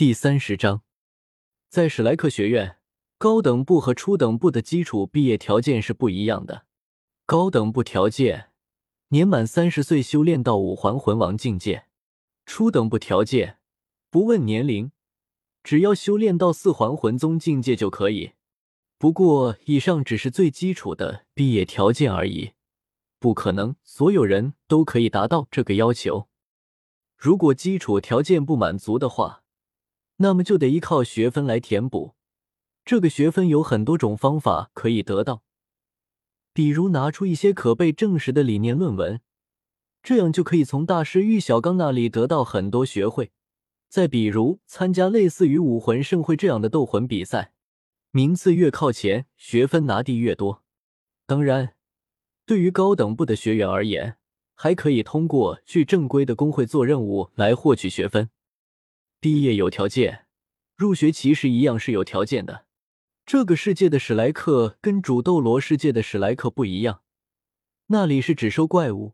第三十章，在史莱克学院，高等部和初等部的基础毕业条件是不一样的。高等部条件，年满三十岁修炼到五环魂王境界；初等部条件，不问年龄，只要修炼到四环魂宗境界就可以。不过，以上只是最基础的毕业条件而已，不可能所有人都可以达到这个要求。如果基础条件不满足的话，那么就得依靠学分来填补，这个学分有很多种方法可以得到，比如拿出一些可被证实的理念论文，这样就可以从大师玉小刚那里得到很多学会；再比如参加类似于武魂盛会这样的斗魂比赛，名次越靠前，学分拿地越多。当然，对于高等部的学员而言，还可以通过去正规的工会做任务来获取学分。毕业有条件，入学其实一样是有条件的。这个世界的史莱克跟主斗罗世界的史莱克不一样，那里是只收怪物，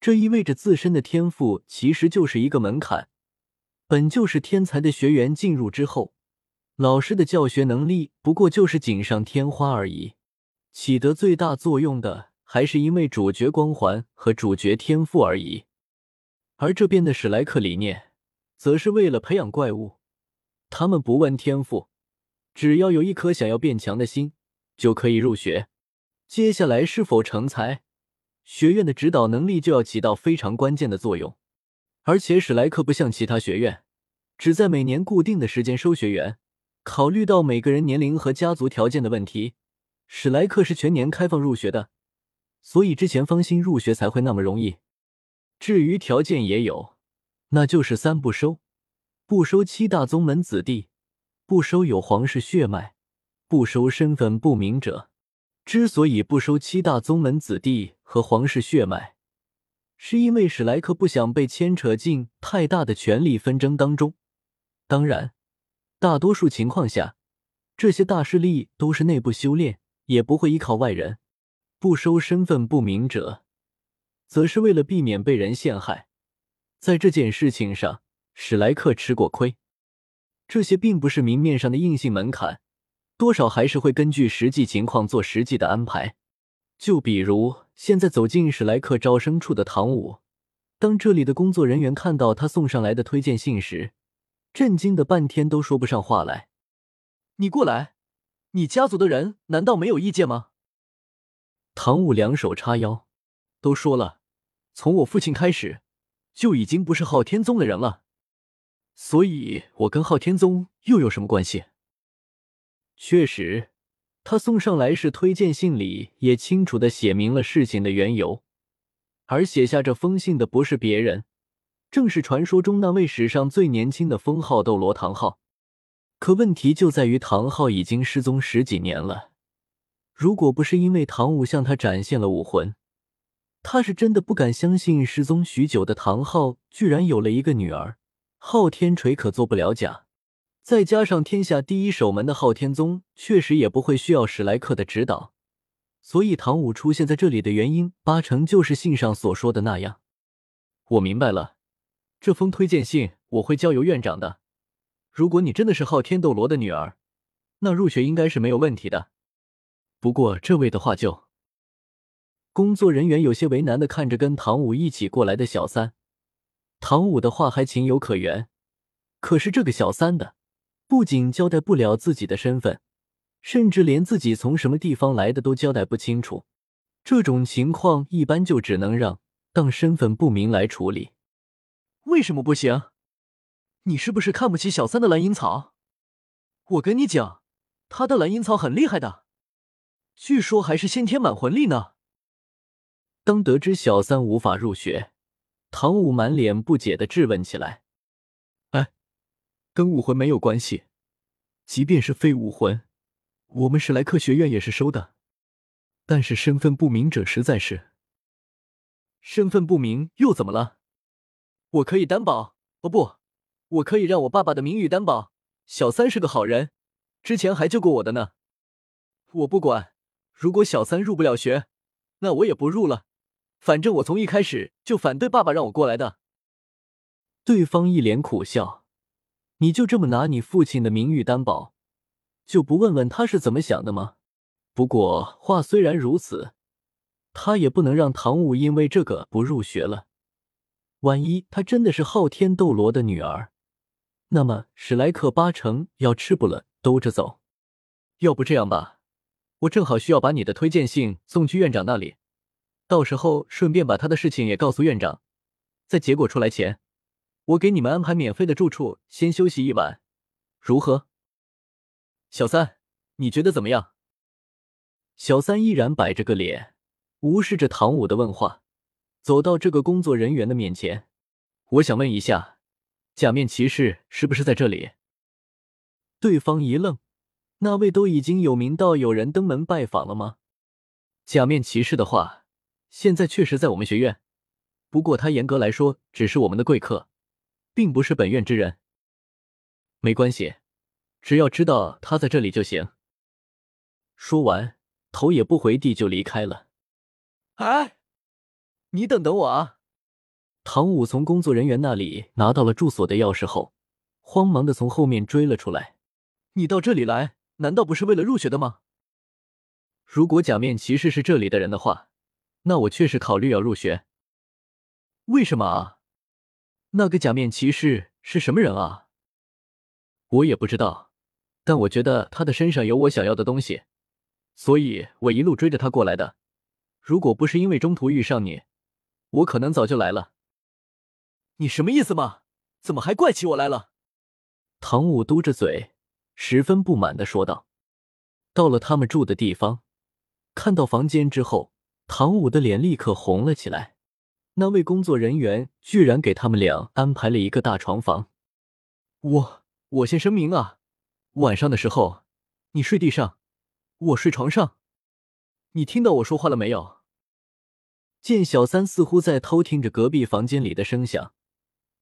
这意味着自身的天赋其实就是一个门槛。本就是天才的学员进入之后，老师的教学能力不过就是锦上添花而已。起得最大作用的还是因为主角光环和主角天赋而已。而这边的史莱克理念。则是为了培养怪物，他们不问天赋，只要有一颗想要变强的心，就可以入学。接下来是否成才，学院的指导能力就要起到非常关键的作用。而且史莱克不像其他学院，只在每年固定的时间收学员。考虑到每个人年龄和家族条件的问题，史莱克是全年开放入学的，所以之前方心入学才会那么容易。至于条件也有。那就是三不收：不收七大宗门子弟，不收有皇室血脉，不收身份不明者。之所以不收七大宗门子弟和皇室血脉，是因为史莱克不想被牵扯进太大的权力纷争当中。当然，大多数情况下，这些大势力都是内部修炼，也不会依靠外人。不收身份不明者，则是为了避免被人陷害。在这件事情上，史莱克吃过亏。这些并不是明面上的硬性门槛，多少还是会根据实际情况做实际的安排。就比如现在走进史莱克招生处的唐舞，当这里的工作人员看到他送上来的推荐信时，震惊的半天都说不上话来。你过来，你家族的人难道没有意见吗？唐舞两手叉腰，都说了，从我父亲开始。就已经不是昊天宗的人了，所以我跟昊天宗又有什么关系？确实，他送上来是推荐信里也清楚的写明了事情的缘由，而写下这封信的不是别人，正是传说中那位史上最年轻的封号斗罗唐昊。可问题就在于唐昊已经失踪十几年了，如果不是因为唐舞向他展现了武魂。他是真的不敢相信，失踪许久的唐昊居然有了一个女儿。昊天锤可做不了假，再加上天下第一守门的昊天宗，确实也不会需要史莱克的指导。所以唐武出现在这里的原因，八成就是信上所说的那样。我明白了，这封推荐信我会交由院长的。如果你真的是昊天斗罗的女儿，那入学应该是没有问题的。不过这位的话就……工作人员有些为难的看着跟唐舞一起过来的小三，唐舞的话还情有可原，可是这个小三的不仅交代不了自己的身份，甚至连自己从什么地方来的都交代不清楚。这种情况一般就只能让当身份不明来处理。为什么不行？你是不是看不起小三的蓝银草？我跟你讲，他的蓝银草很厉害的，据说还是先天满魂力呢。当得知小三无法入学，唐武满脸不解的质问起来：“哎，跟武魂没有关系，即便是非武魂，我们史莱克学院也是收的。但是身份不明者实在是……身份不明又怎么了？我可以担保，哦不，我可以让我爸爸的名誉担保，小三是个好人，之前还救过我的呢。我不管，如果小三入不了学，那我也不入了。”反正我从一开始就反对爸爸让我过来的。对方一脸苦笑，你就这么拿你父亲的名誉担保，就不问问他是怎么想的吗？不过话虽然如此，他也不能让唐舞因为这个不入学了。万一他真的是昊天斗罗的女儿，那么史莱克八成要吃不了兜着走。要不这样吧，我正好需要把你的推荐信送去院长那里，到时候顺便把他的事情也告诉院长，在结果出来前。我给你们安排免费的住处，先休息一晚，如何？小三，你觉得怎么样？小三依然摆着个脸，无视着唐舞的问话，走到这个工作人员的面前。我想问一下，假面骑士是不是在这里？对方一愣，那位都已经有名到有人登门拜访了吗？假面骑士的话，现在确实在我们学院，不过他严格来说只是我们的贵客。并不是本院之人，没关系，只要知道他在这里就行。说完，头也不回地就离开了。哎，你等等我啊！唐舞从工作人员那里拿到了住所的钥匙后，慌忙的从后面追了出来。你到这里来，难道不是为了入学的吗？如果假面骑士是这里的人的话，那我确实考虑要入学。为什么啊？那个假面骑士是什么人啊？我也不知道，但我觉得他的身上有我想要的东西，所以我一路追着他过来的。如果不是因为中途遇上你，我可能早就来了。你什么意思嘛？怎么还怪起我来了？唐舞嘟着嘴，十分不满的说道。到了他们住的地方，看到房间之后，唐舞的脸立刻红了起来。那位工作人员居然给他们俩安排了一个大床房。我我先声明啊，晚上的时候你睡地上，我睡床上，你听到我说话了没有？见小三似乎在偷听着隔壁房间里的声响，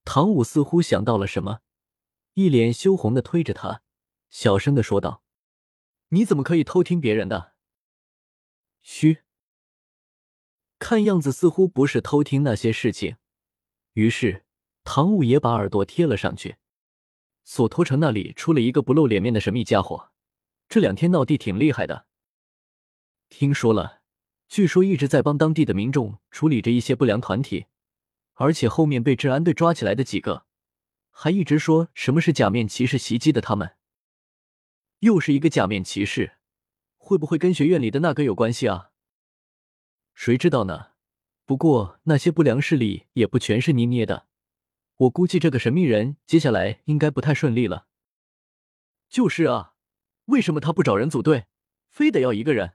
唐舞似乎想到了什么，一脸羞红的推着他，小声的说道：“你怎么可以偷听别人的？”嘘。看样子似乎不是偷听那些事情，于是唐舞也把耳朵贴了上去。索托城那里出了一个不露脸面的神秘家伙，这两天闹地挺厉害的。听说了，据说一直在帮当地的民众处理着一些不良团体，而且后面被治安队抓起来的几个，还一直说什么是假面骑士袭击的他们。又是一个假面骑士，会不会跟学院里的那个有关系啊？谁知道呢？不过那些不良势力也不全是捏捏的，我估计这个神秘人接下来应该不太顺利了。就是啊，为什么他不找人组队，非得要一个人？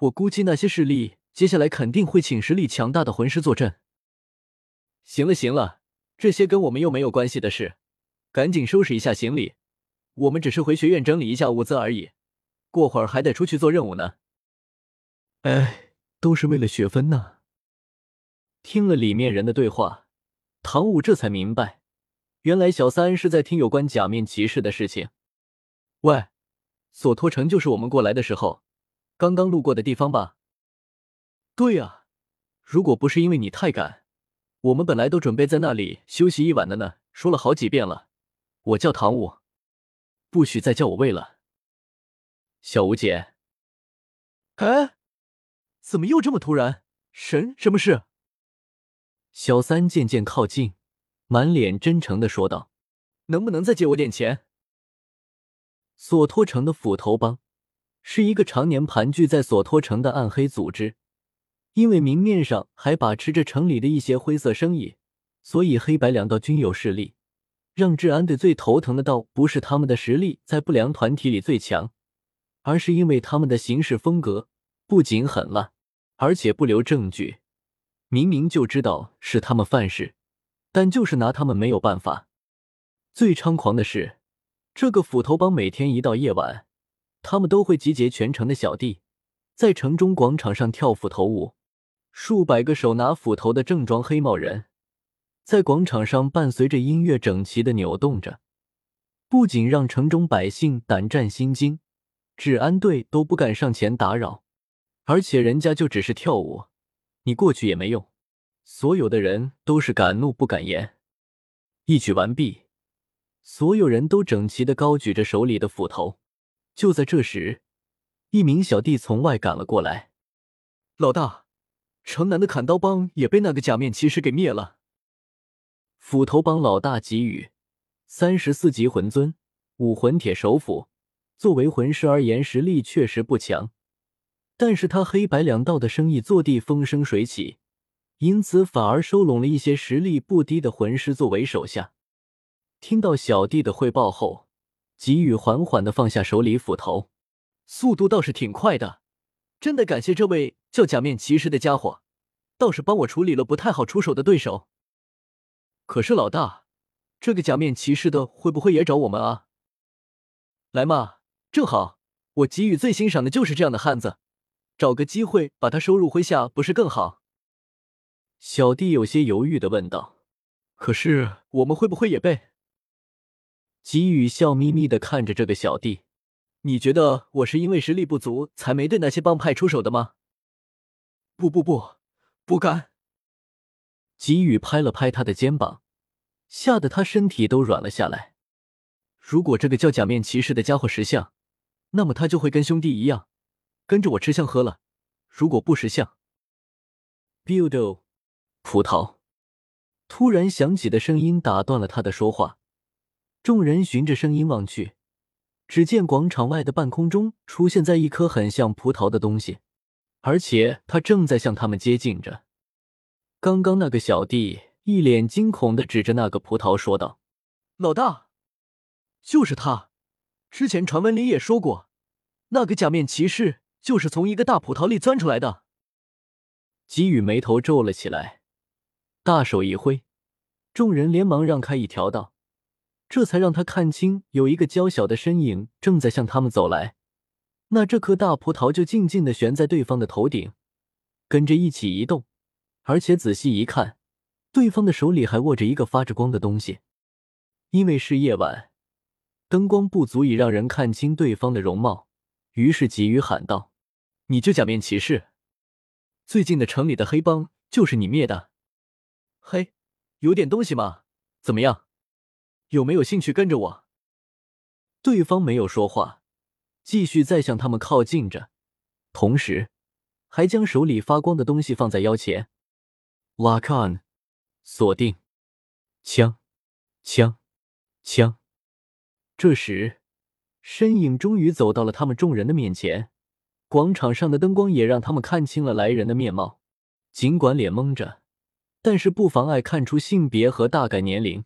我估计那些势力接下来肯定会请实力强大的魂师坐镇。行了行了，这些跟我们又没有关系的事，赶紧收拾一下行李，我们只是回学院整理一下物资而已，过会儿还得出去做任务呢。哎。都是为了学分呢。听了里面人的对话，唐舞这才明白，原来小三是在听有关假面骑士的事情。喂，索托城就是我们过来的时候刚刚路过的地方吧？对呀，如果不是因为你太赶，我们本来都准备在那里休息一晚的呢。说了好几遍了，我叫唐舞，不许再叫我喂了。小吴姐，哎。怎么又这么突然？神，什么事？小三渐渐靠近，满脸真诚的说道：“能不能再借我点钱？”索托城的斧头帮是一个常年盘踞在索托城的暗黑组织，因为明面上还把持着城里的一些灰色生意，所以黑白两道均有势力。让治安队最头疼的，倒不是他们的实力在不良团体里最强，而是因为他们的行事风格不仅狠辣。而且不留证据，明明就知道是他们犯事，但就是拿他们没有办法。最猖狂的是，这个斧头帮每天一到夜晚，他们都会集结全城的小弟，在城中广场上跳斧头舞。数百个手拿斧头的正装黑帽人，在广场上伴随着音乐整齐的扭动着，不仅让城中百姓胆战心惊，治安队都不敢上前打扰。而且人家就只是跳舞，你过去也没用。所有的人都是敢怒不敢言。一曲完毕，所有人都整齐的高举着手里的斧头。就在这时，一名小弟从外赶了过来：“老大，城南的砍刀帮也被那个假面骑士给灭了。”斧头帮老大给予三十四级魂尊，武魂铁手斧。作为魂师而言，实力确实不强，但是他黑白两道的生意做地风生水起，因此反而收拢了一些实力不低的魂师作为手下。听到小弟的汇报后，给予缓缓的放下手里斧头，速度倒是挺快的，真的感谢这位叫假面骑士的家伙，倒是帮我处理了不太好出手的对手。可是老大，这个假面骑士的会不会也找我们啊？来嘛！正好，我给予最欣赏的就是这样的汉子，找个机会把他收入麾下，不是更好？小弟有些犹豫的问道：“可是我们会不会也被？”给予笑眯眯的看着这个小弟：“你觉得我是因为实力不足才没对那些帮派出手的吗？”“不不不，不敢。”给予拍了拍他的肩膀，吓得他身体都软了下来。如果这个叫假面骑士的家伙识相，那么他就会跟兄弟一样，跟着我吃香喝了。如果不识相，Build，葡萄突然响起的声音打断了他的说话。众人循着声音望去，只见广场外的半空中出现在一颗很像葡萄的东西，而且它正在向他们接近着。刚刚那个小弟一脸惊恐的指着那个葡萄说道：“老大，就是他。”之前传闻里也说过，那个假面骑士就是从一个大葡萄里钻出来的。给予眉头皱了起来，大手一挥，众人连忙让开一条道，这才让他看清有一个娇小的身影正在向他们走来。那这颗大葡萄就静静的悬在对方的头顶，跟着一起移动，而且仔细一看，对方的手里还握着一个发着光的东西。因为是夜晚。灯光不足以让人看清对方的容貌，于是急于喊道：“你就假面骑士？最近的城里的黑帮就是你灭的？嘿，有点东西嘛？怎么样？有没有兴趣跟着我？”对方没有说话，继续在向他们靠近着，同时还将手里发光的东西放在腰前。Lock on，锁定，枪，枪，枪。这时，身影终于走到了他们众人的面前。广场上的灯光也让他们看清了来人的面貌，尽管脸蒙着，但是不妨碍看出性别和大概年龄。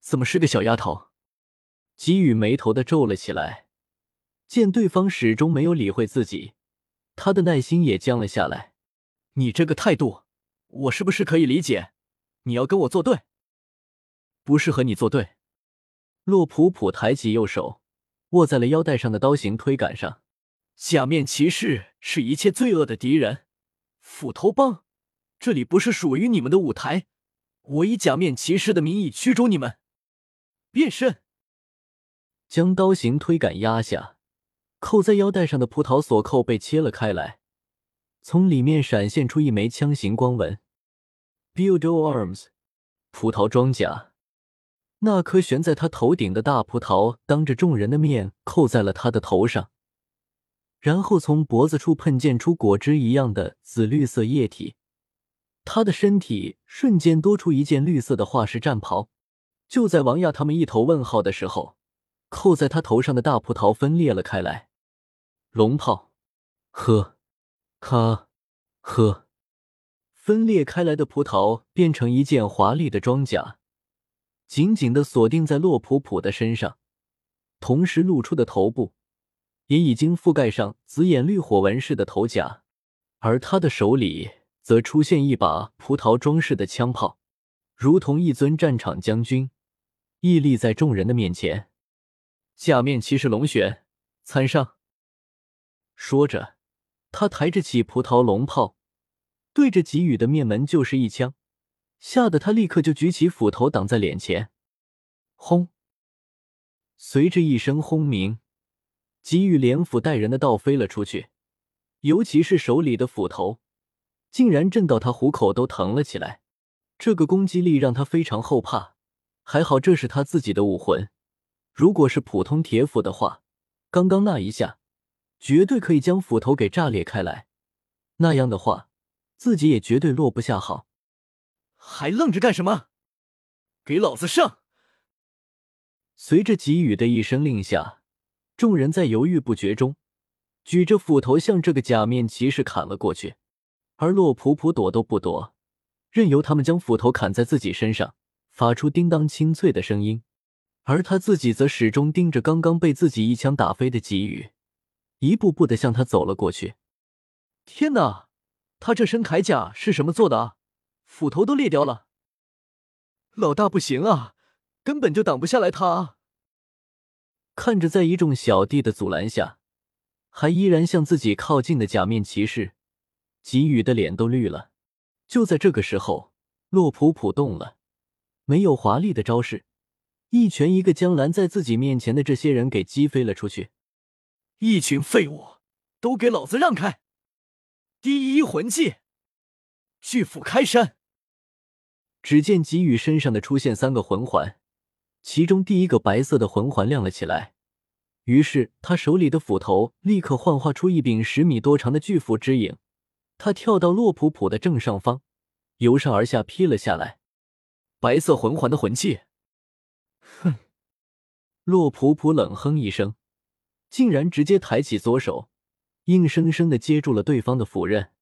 怎么是个小丫头？给予眉头的皱了起来。见对方始终没有理会自己，他的耐心也降了下来。你这个态度，我是不是可以理解？你要跟我作对？不是和你作对。洛普普抬起右手，握在了腰带上的刀形推杆上。假面骑士是一切罪恶的敌人，斧头帮，这里不是属于你们的舞台。我以假面骑士的名义驱逐你们。变身，将刀形推杆压下，扣在腰带上的葡萄锁扣被切了开来，从里面闪现出一枚枪形光纹。Build arms，葡萄装甲。那颗悬在他头顶的大葡萄，当着众人的面扣在了他的头上，然后从脖子处喷溅出果汁一样的紫绿色液体。他的身体瞬间多出一件绿色的化石战袍。就在王亚他们一头问号的时候，扣在他头上的大葡萄分裂了开来。龙炮，呵，哈，呵，分裂开来的葡萄变成一件华丽的装甲。紧紧的锁定在洛普普的身上，同时露出的头部也已经覆盖上紫眼绿火纹似的头甲，而他的手里则出现一把葡萄装饰的枪炮，如同一尊战场将军，屹立在众人的面前。假面骑士龙玄参上。说着，他抬着起葡萄龙炮，对着给予的面门就是一枪。吓得他立刻就举起斧头挡在脸前，轰！随着一声轰鸣，给予连斧带人的倒飞了出去，尤其是手里的斧头，竟然震到他虎口都疼了起来。这个攻击力让他非常后怕，还好这是他自己的武魂，如果是普通铁斧的话，刚刚那一下绝对可以将斧头给炸裂开来。那样的话，自己也绝对落不下好。还愣着干什么？给老子上！随着给予的一声令下，众人在犹豫不决中，举着斧头向这个假面骑士砍了过去。而洛普普躲都不躲，任由他们将斧头砍在自己身上，发出叮当清脆的声音。而他自己则始终盯着刚刚被自己一枪打飞的给予，一步步的向他走了过去。天哪，他这身铠甲是什么做的啊？斧头都裂掉了。老大不行啊，根本就挡不下来他啊！看着在一众小弟的阻拦下，还依然向自己靠近的假面骑士。给予的脸都绿了。就在这个时候，洛普普动了，没有华丽的招式，一拳一个将拦在自己面前的这些人给击飞了出去。一群废物，都给老子让开！第一魂技，巨斧开山。只见给予身上的出现三个魂环，其中第一个白色的魂环亮了起来，于是他手里的斧头立刻幻化出一柄十米多长的巨斧之影。他跳到洛普普的正上方，由上而下劈了下来。白色魂环的魂技，哼！洛普普冷哼一声，竟然直接抬起左手，硬生生的接住了对方的斧刃。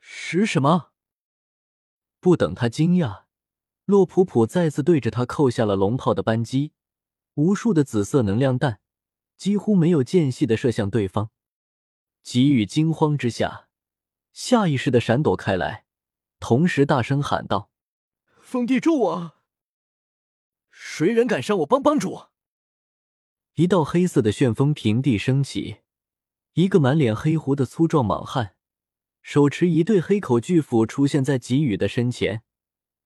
使什么？不等他惊讶，洛普普再次对着他扣下了龙炮的扳机，无数的紫色能量弹几乎没有间隙的射向对方。给予惊慌之下。下意识的闪躲开来，同时大声喊道：“封地咒我！谁人敢伤我帮帮主？”一道黑色的旋风平地升起，一个满脸黑胡的粗壮莽汉，手持一对黑口巨斧出现在给予的身前，